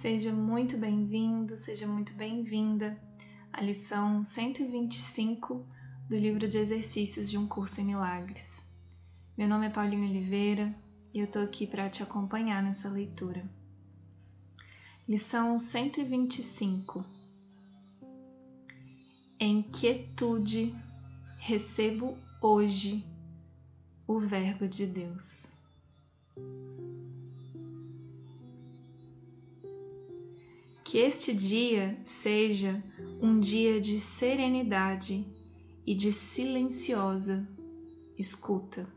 Seja muito bem-vindo, seja muito bem-vinda à lição 125 do livro de exercícios de um curso em milagres. Meu nome é Paulinho Oliveira e eu tô aqui para te acompanhar nessa leitura. Lição 125. Em quietude recebo hoje o Verbo de Deus. Que este dia seja um dia de serenidade e de silenciosa escuta.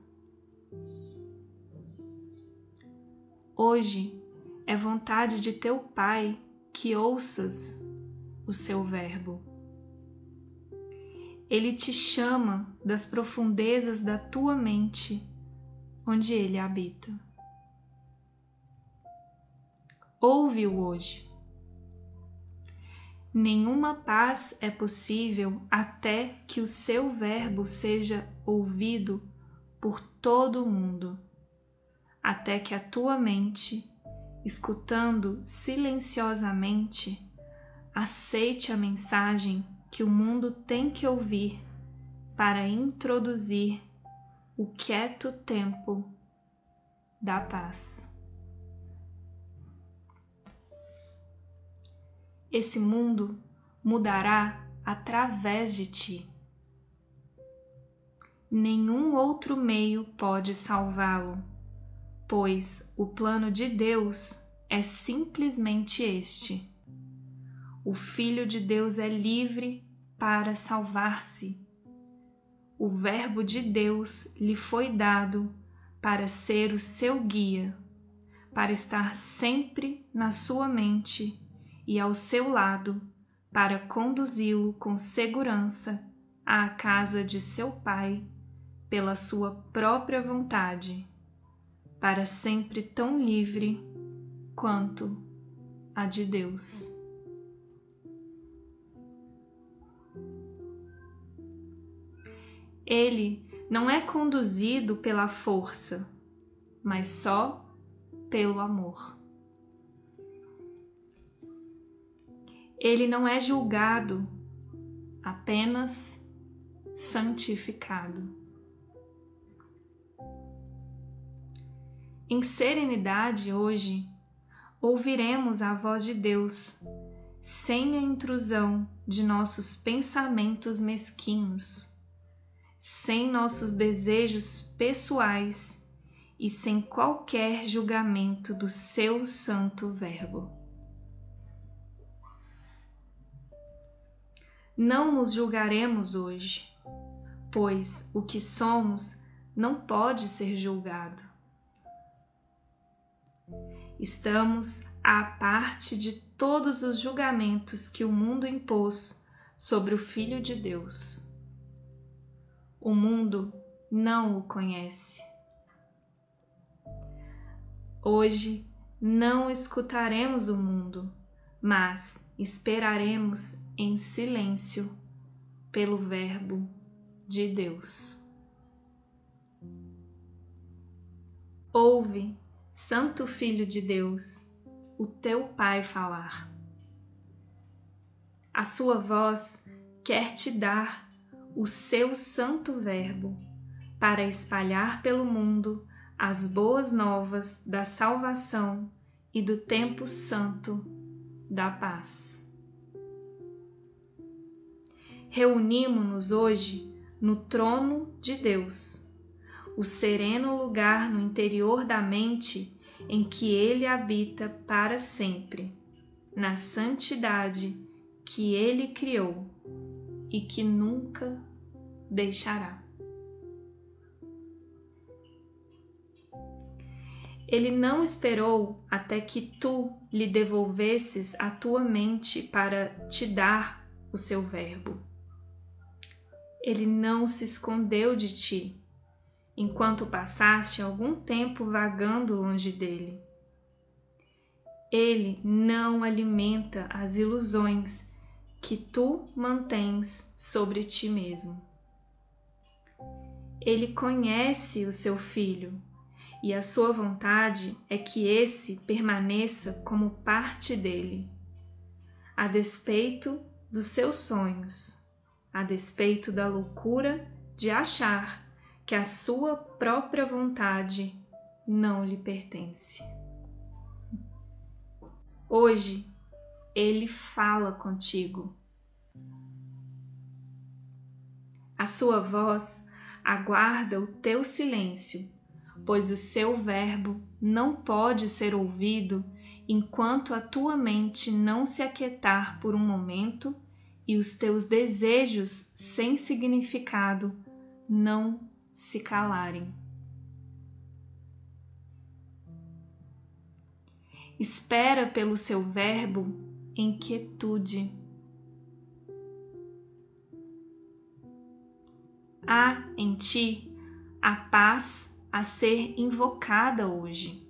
Hoje é vontade de teu Pai que ouças o seu Verbo. Ele te chama das profundezas da tua mente, onde ele habita. Ouve-o hoje Nenhuma paz é possível até que o seu verbo seja ouvido por todo o mundo, até que a tua mente, escutando silenciosamente, aceite a mensagem que o mundo tem que ouvir para introduzir o quieto tempo da paz. Esse mundo mudará através de ti. Nenhum outro meio pode salvá-lo, pois o plano de Deus é simplesmente este. O Filho de Deus é livre para salvar-se. O Verbo de Deus lhe foi dado para ser o seu guia, para estar sempre na sua mente e ao seu lado para conduzi-lo com segurança à casa de seu pai pela sua própria vontade, para sempre tão livre quanto a de Deus. Ele não é conduzido pela força, mas só pelo amor. Ele não é julgado, apenas santificado. Em serenidade hoje, ouviremos a voz de Deus, sem a intrusão de nossos pensamentos mesquinhos, sem nossos desejos pessoais e sem qualquer julgamento do seu santo Verbo. Não nos julgaremos hoje, pois o que somos não pode ser julgado. Estamos à parte de todos os julgamentos que o mundo impôs sobre o Filho de Deus. O mundo não o conhece. Hoje não escutaremos o mundo mas esperaremos em silêncio pelo Verbo de Deus. Ouve, Santo Filho de Deus, o teu Pai falar. A sua voz quer te dar o seu santo Verbo para espalhar pelo mundo as boas novas da salvação e do tempo santo da paz. Reunimos-nos hoje no trono de Deus, o sereno lugar no interior da mente em que Ele habita para sempre, na santidade que Ele criou e que nunca deixará. Ele não esperou até que tu lhe devolvesses a tua mente para te dar o seu verbo. Ele não se escondeu de ti, enquanto passaste algum tempo vagando longe dele. Ele não alimenta as ilusões que tu mantens sobre ti mesmo. Ele conhece o seu filho e a sua vontade é que esse permaneça como parte dele, a despeito dos seus sonhos, a despeito da loucura de achar que a sua própria vontade não lhe pertence. Hoje, ele fala contigo. A sua voz aguarda o teu silêncio, pois o seu verbo não pode ser ouvido enquanto a tua mente não se aquietar por um momento e os teus desejos sem significado não se calarem. Espera pelo seu verbo em quietude. Há em ti a paz a ser invocada hoje,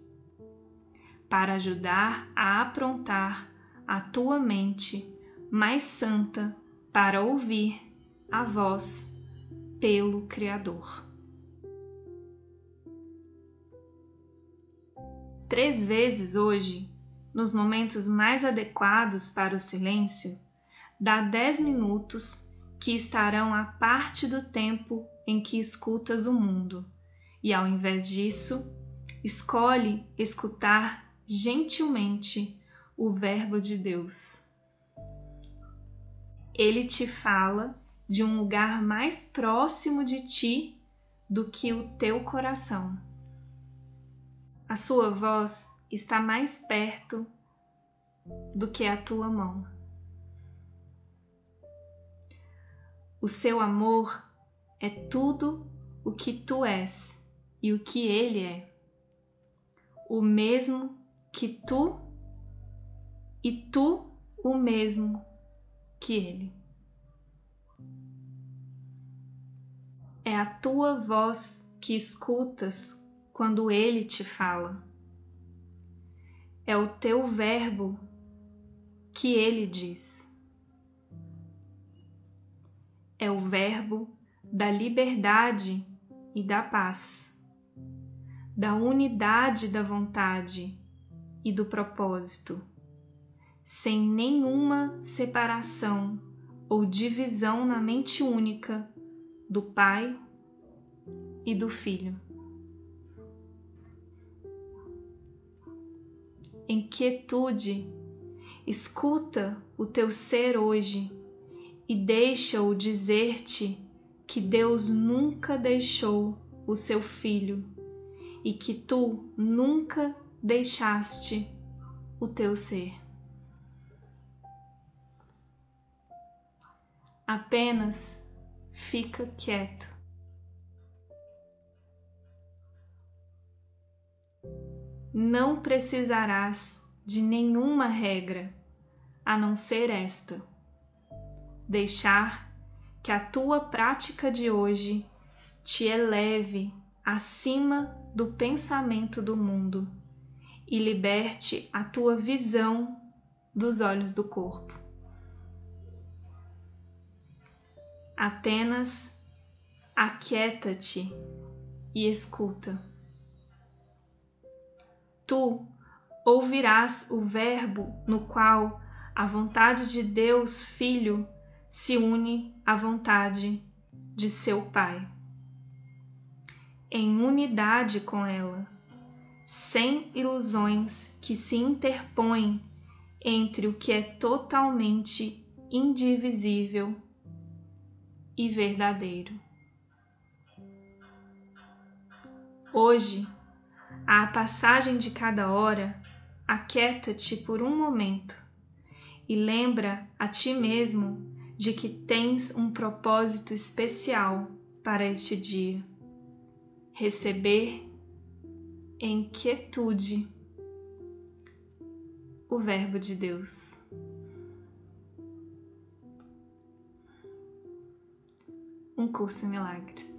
para ajudar a aprontar a tua mente mais santa para ouvir a voz pelo Criador. Três vezes hoje, nos momentos mais adequados para o silêncio, dá dez minutos que estarão a parte do tempo em que escutas o mundo, e ao invés disso, escolhe escutar gentilmente o Verbo de Deus. Ele te fala de um lugar mais próximo de ti do que o teu coração. A sua voz está mais perto do que a tua mão. O seu amor é tudo o que tu és e o que ele é. O mesmo que tu e tu o mesmo que ele. É a tua voz que escutas quando ele te fala. É o teu verbo que ele diz. É o verbo da liberdade e da paz, da unidade da vontade e do propósito, sem nenhuma separação ou divisão na mente única do Pai e do Filho. em quietude, escuta o teu ser hoje e deixa-o dizer-te que Deus nunca deixou o seu filho e que tu nunca deixaste o teu ser. Apenas fica quieto não precisarás de nenhuma regra a não ser esta: deixar que a tua prática de hoje te eleve acima do pensamento do mundo e liberte a tua visão dos olhos do corpo. Apenas aquieta-te e escuta tu ouvirás o Verbo no qual a vontade de Deus Filho se une à vontade de seu Pai. Em unidade com ela, sem ilusões que se interpõem entre o que é totalmente indivisível e verdadeiro. Hoje, à passagem de cada hora, aquieta-te por um momento e lembra a ti mesmo de que tens um propósito especial para este dia. Receber em quietude o Verbo de Deus. Um curso em milagres.